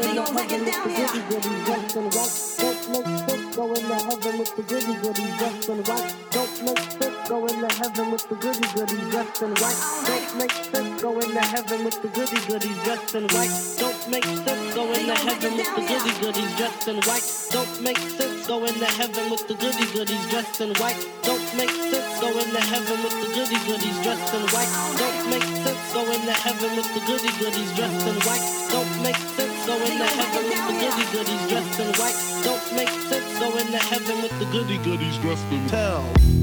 We gon' break it down, yeah. Go into heaven with the goody goody dressed in white. Don't make sense. Go into heaven with the goody goody dressed in white. Don't make sense. Go into heaven with the goody goody dressed in white. Don't make sense. Go into heaven with the goody goodies dressed in white. Don't make sense. Go into heaven with the goody goodies dressed in white. Don't make sense. Go into heaven with the goody goodies dressed in white. Don't make sense. Go into heaven with the goody goodies dressed in white. Don't make sense. Go into heaven with the goody goodies dressed in white. Don't make sense. Go into heaven with the goody goodies dressed in Tell.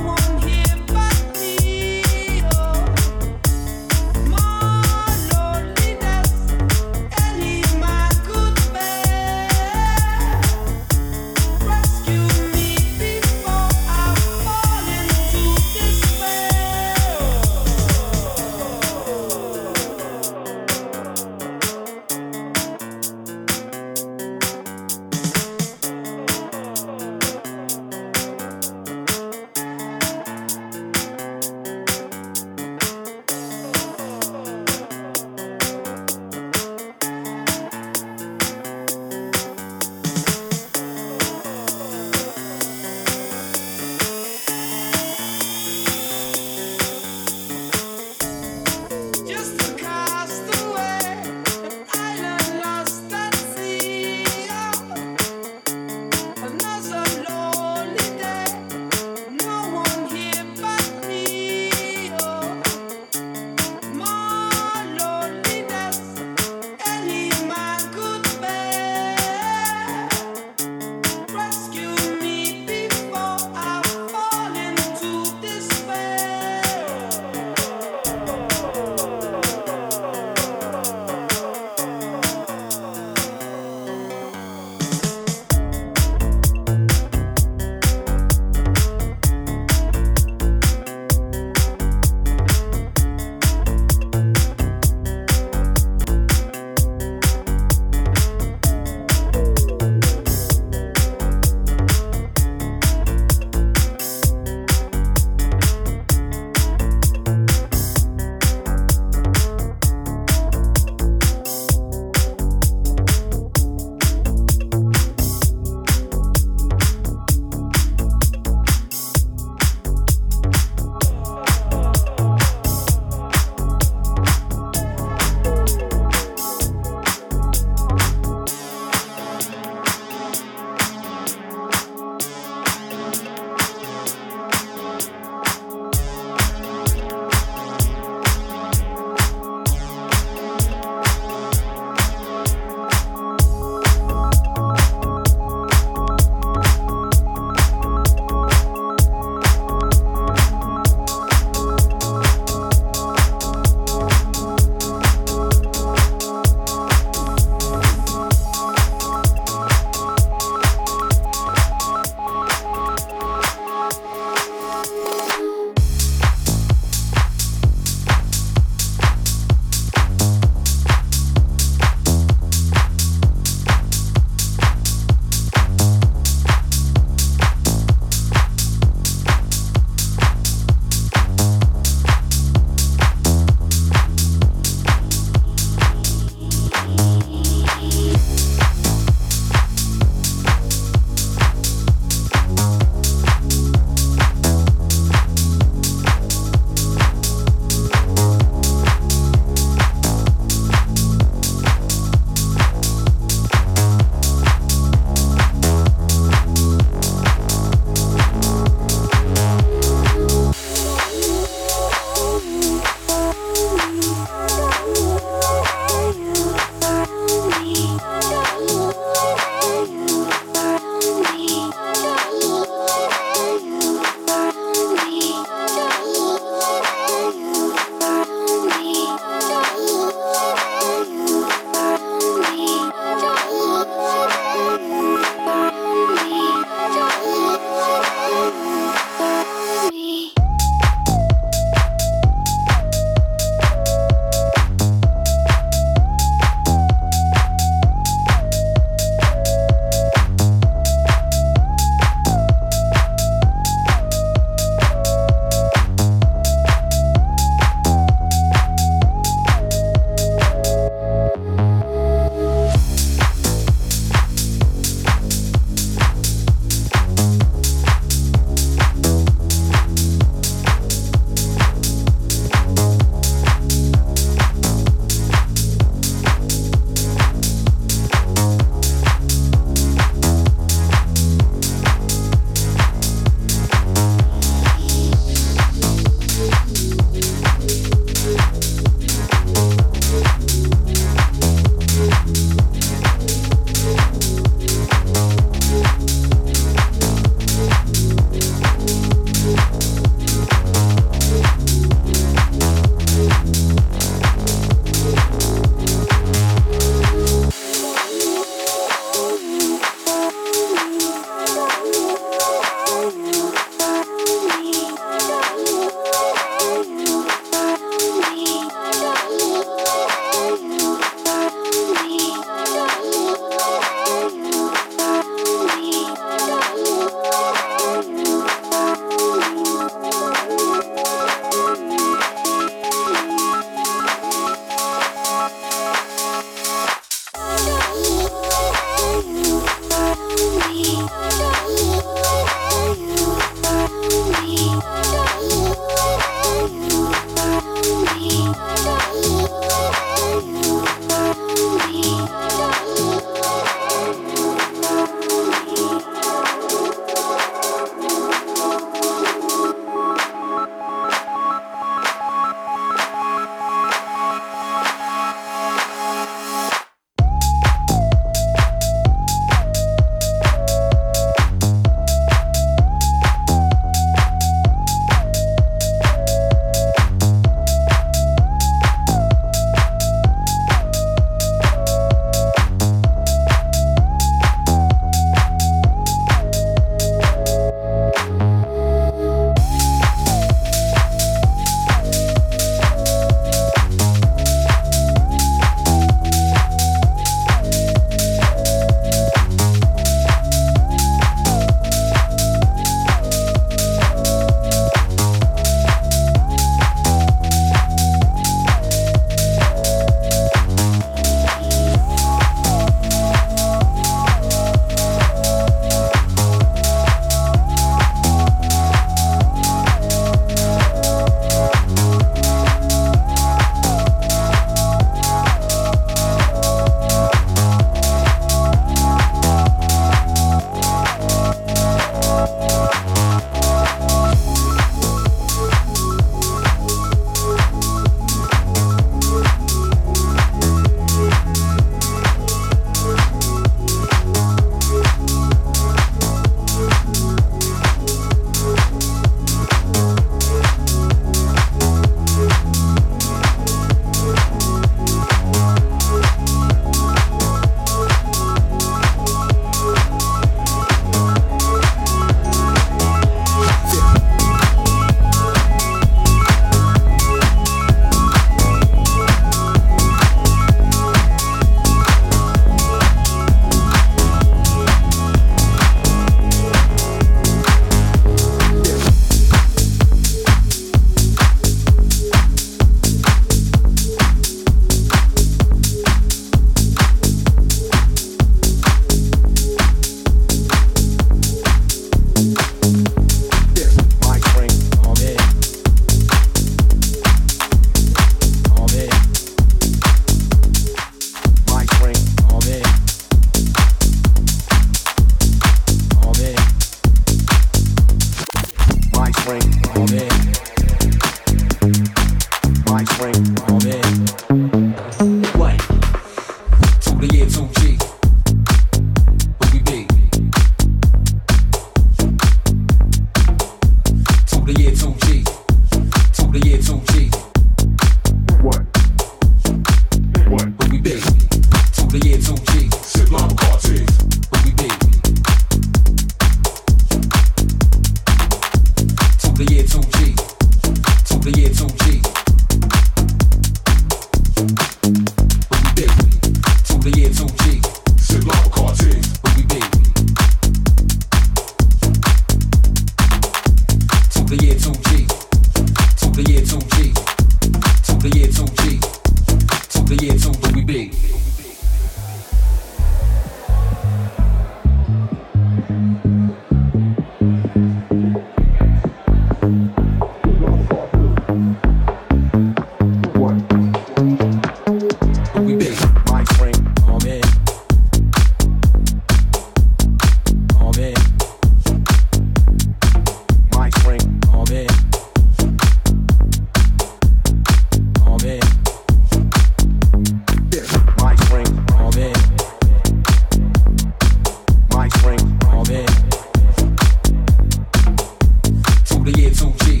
住的也住进，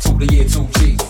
住的也住进。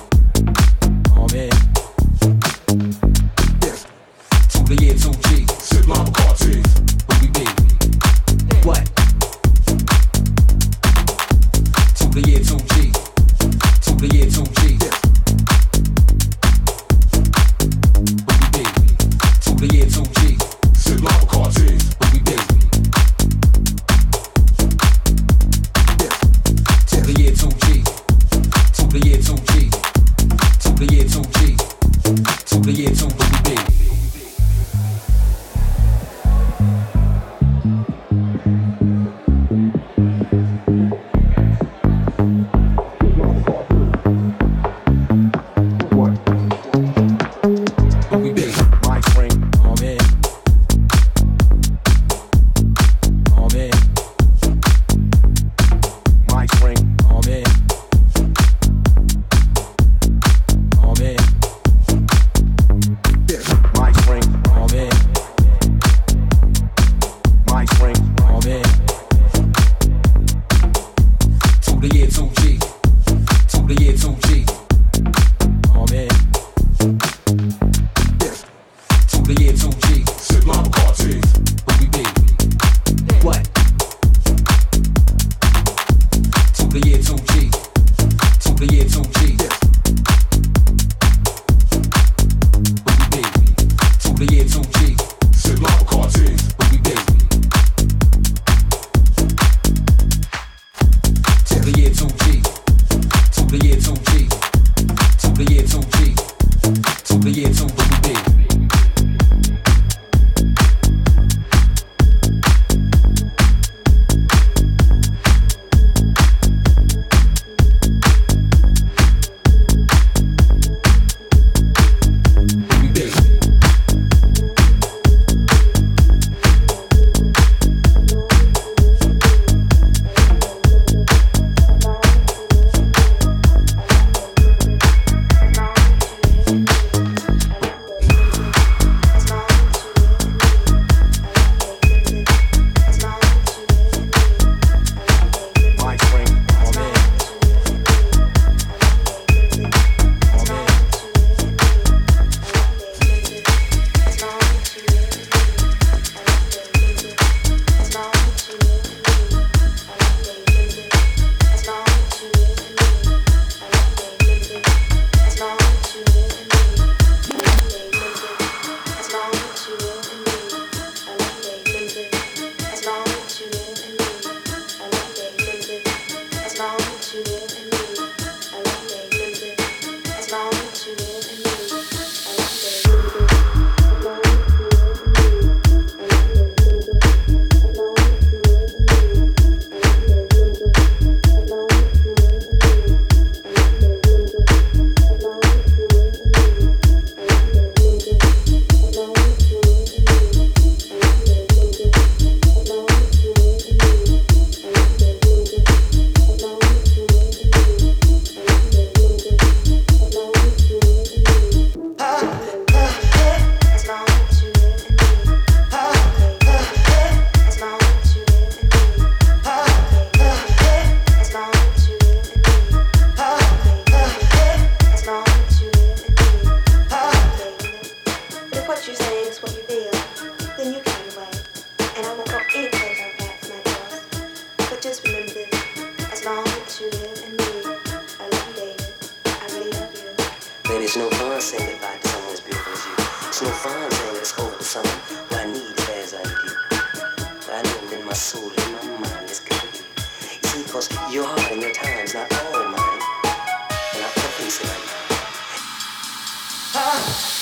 it's no fun saying goodbye to someone as beautiful as you. It's no fun saying it's over to someone who I need as I do. I know in my soul, in my mind, it's complete. You see, because your heart and your time's not all mine. And I found peace in my mind. Ah.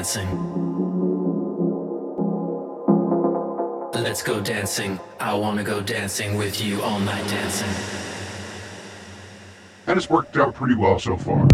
dancing. Let's go dancing. I wanna go dancing with you all night dancing. And it's worked out pretty well so far.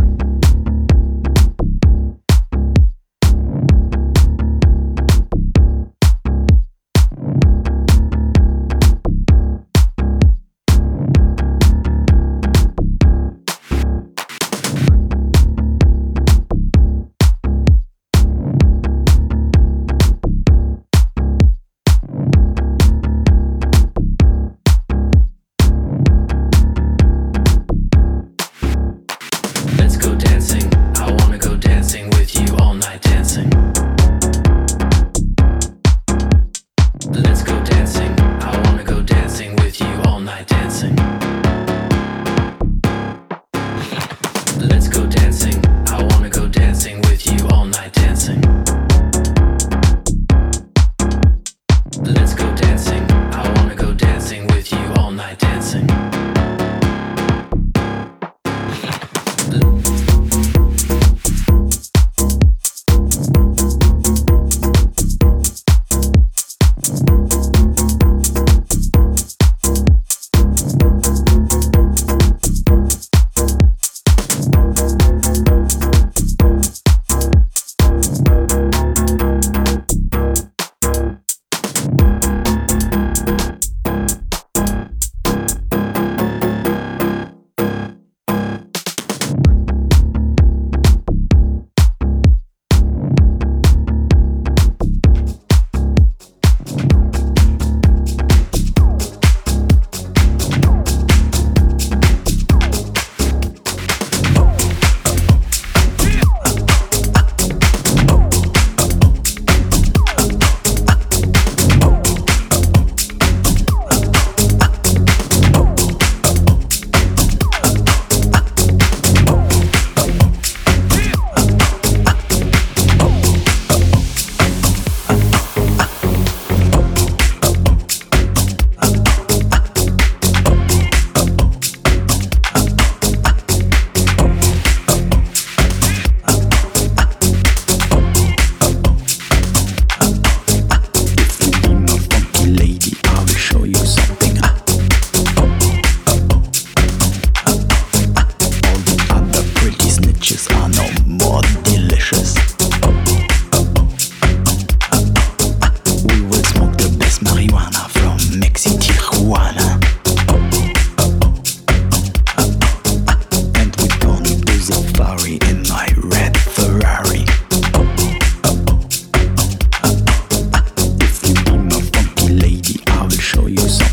you use.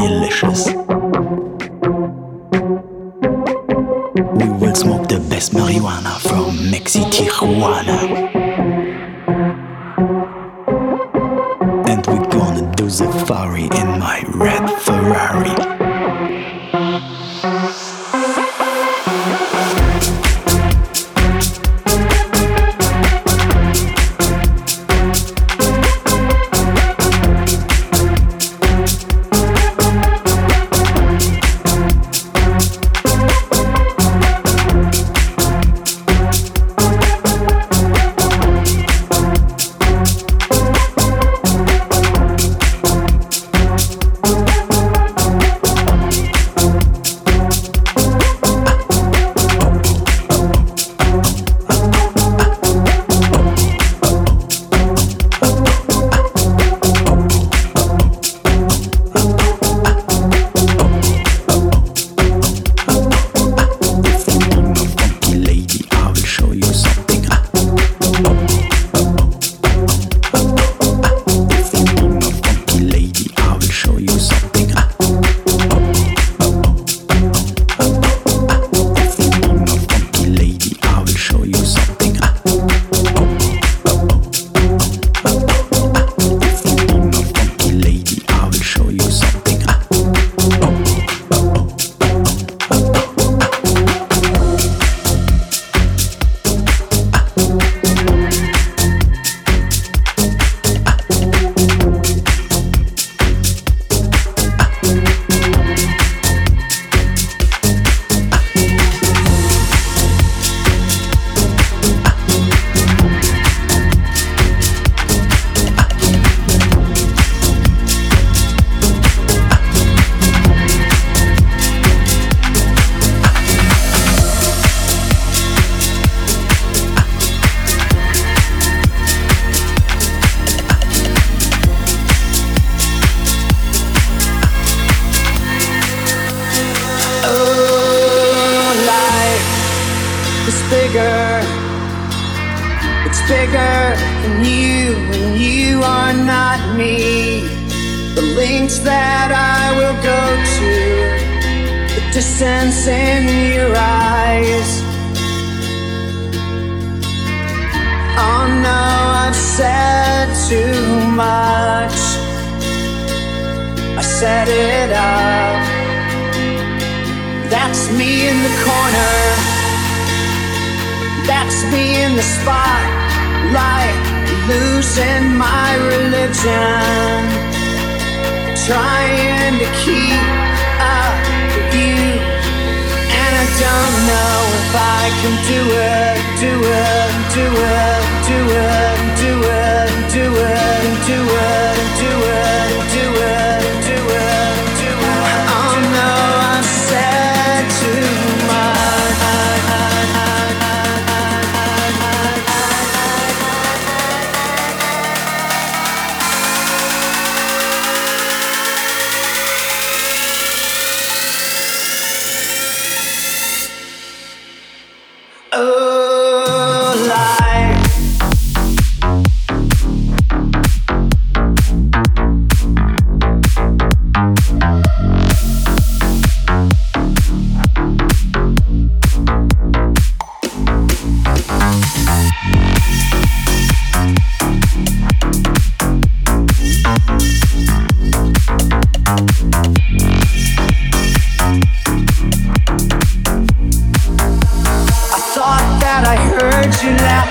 Delicious. We will smoke the best marijuana from Mexi Tijuana.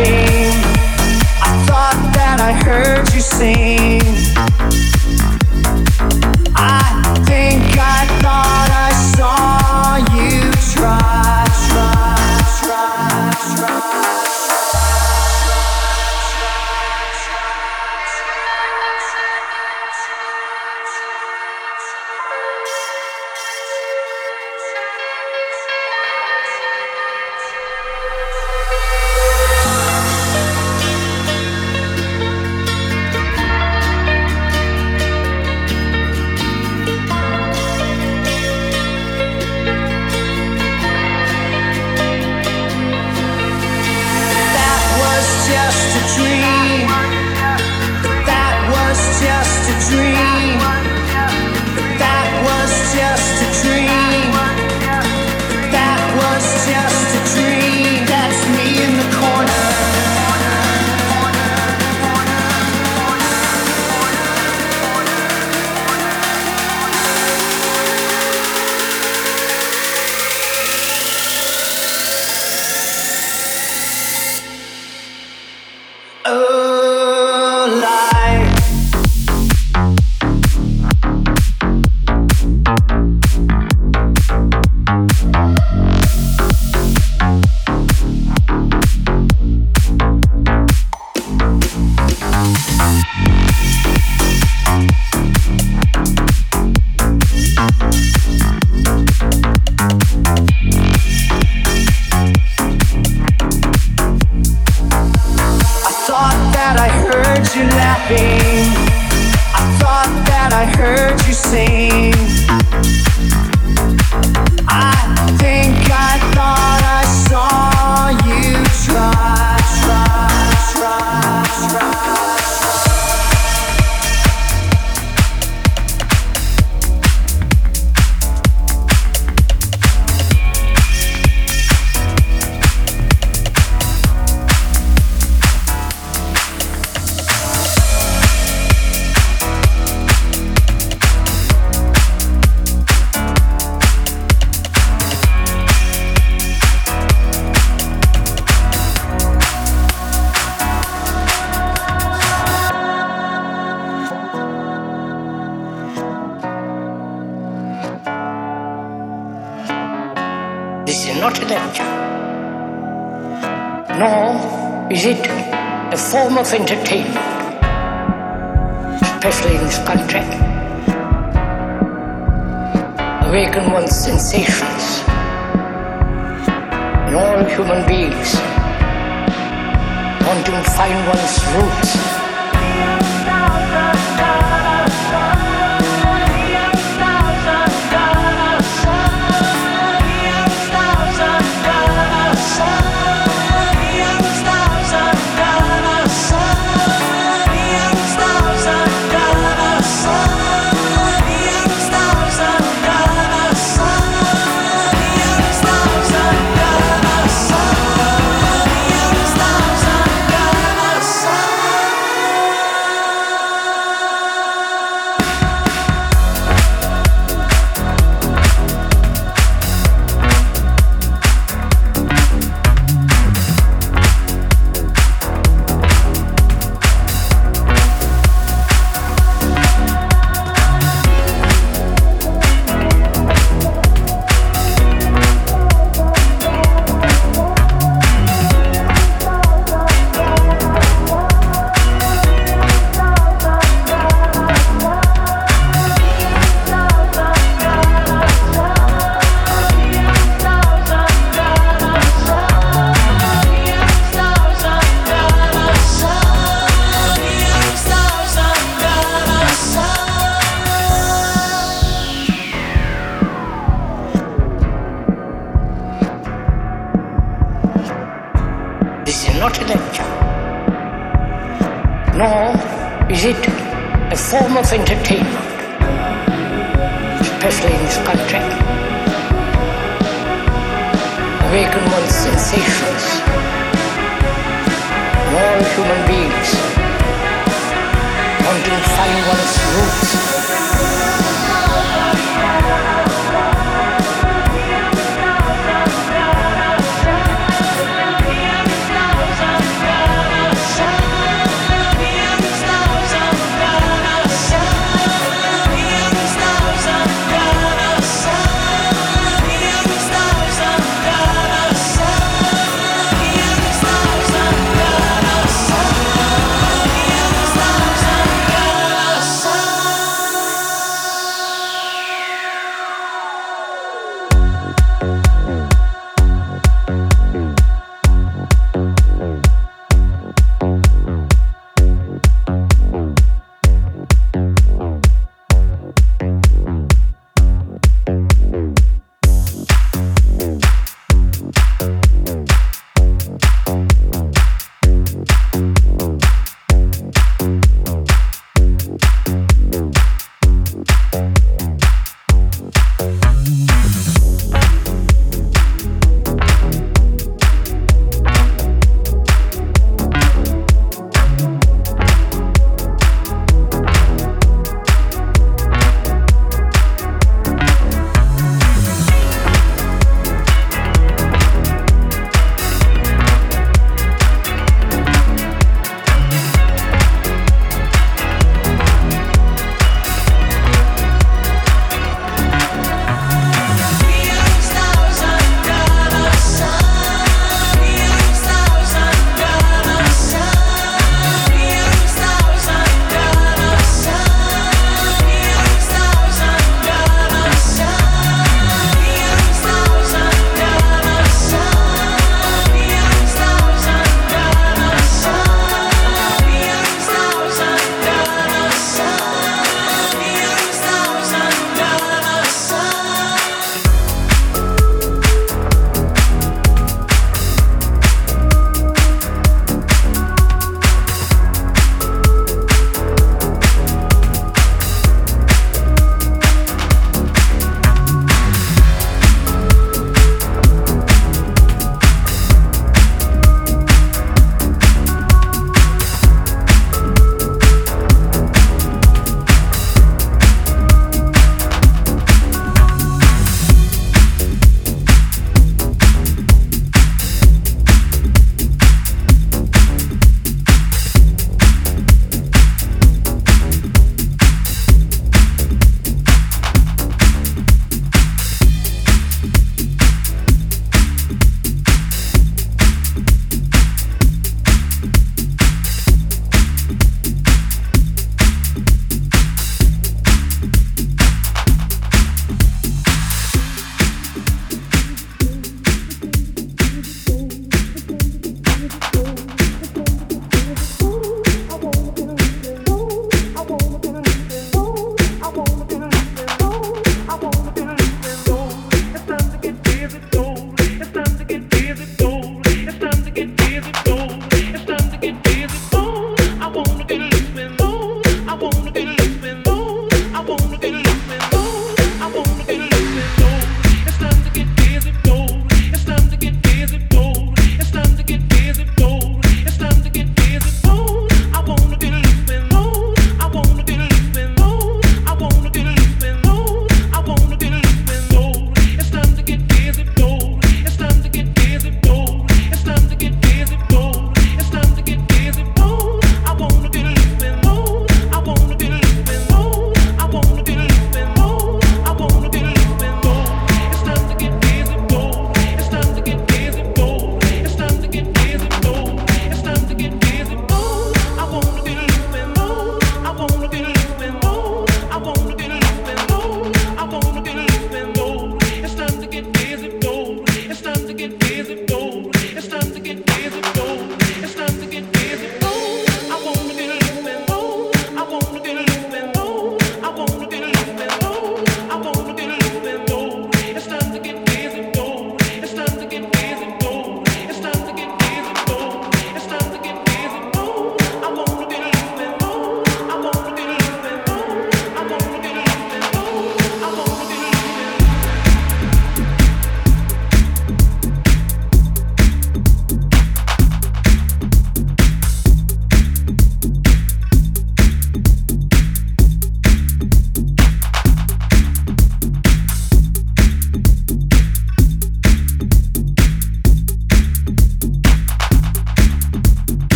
I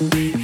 Wanna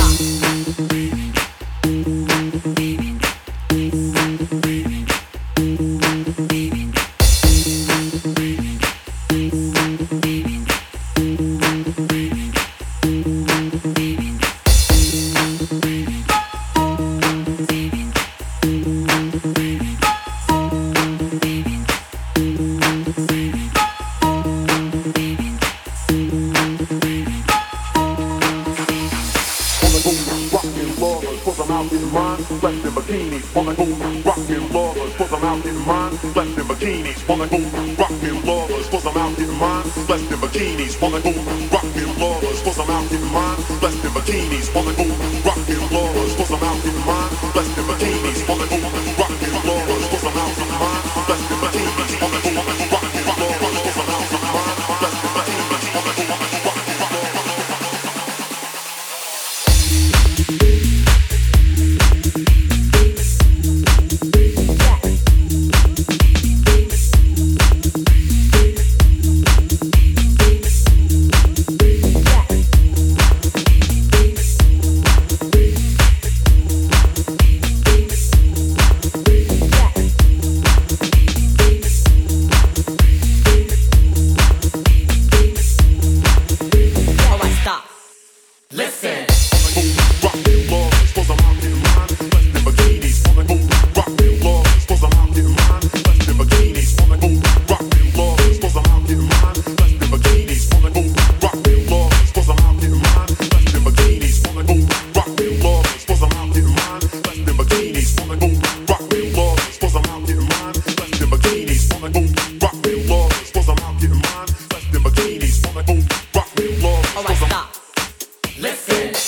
All